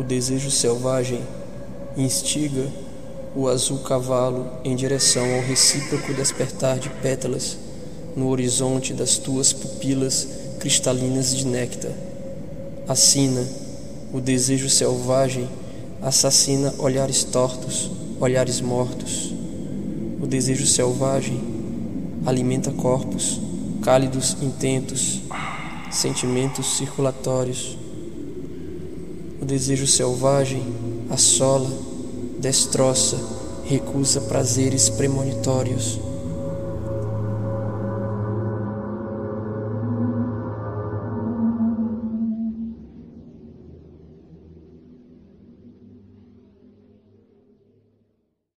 O desejo selvagem instiga o azul cavalo em direção ao recíproco despertar de pétalas no horizonte das tuas pupilas cristalinas de néctar. Assina, o desejo selvagem assassina olhares tortos, olhares mortos. O desejo selvagem alimenta corpos cálidos intentos, sentimentos circulatórios. O desejo selvagem assola, destroça, recusa prazeres premonitórios.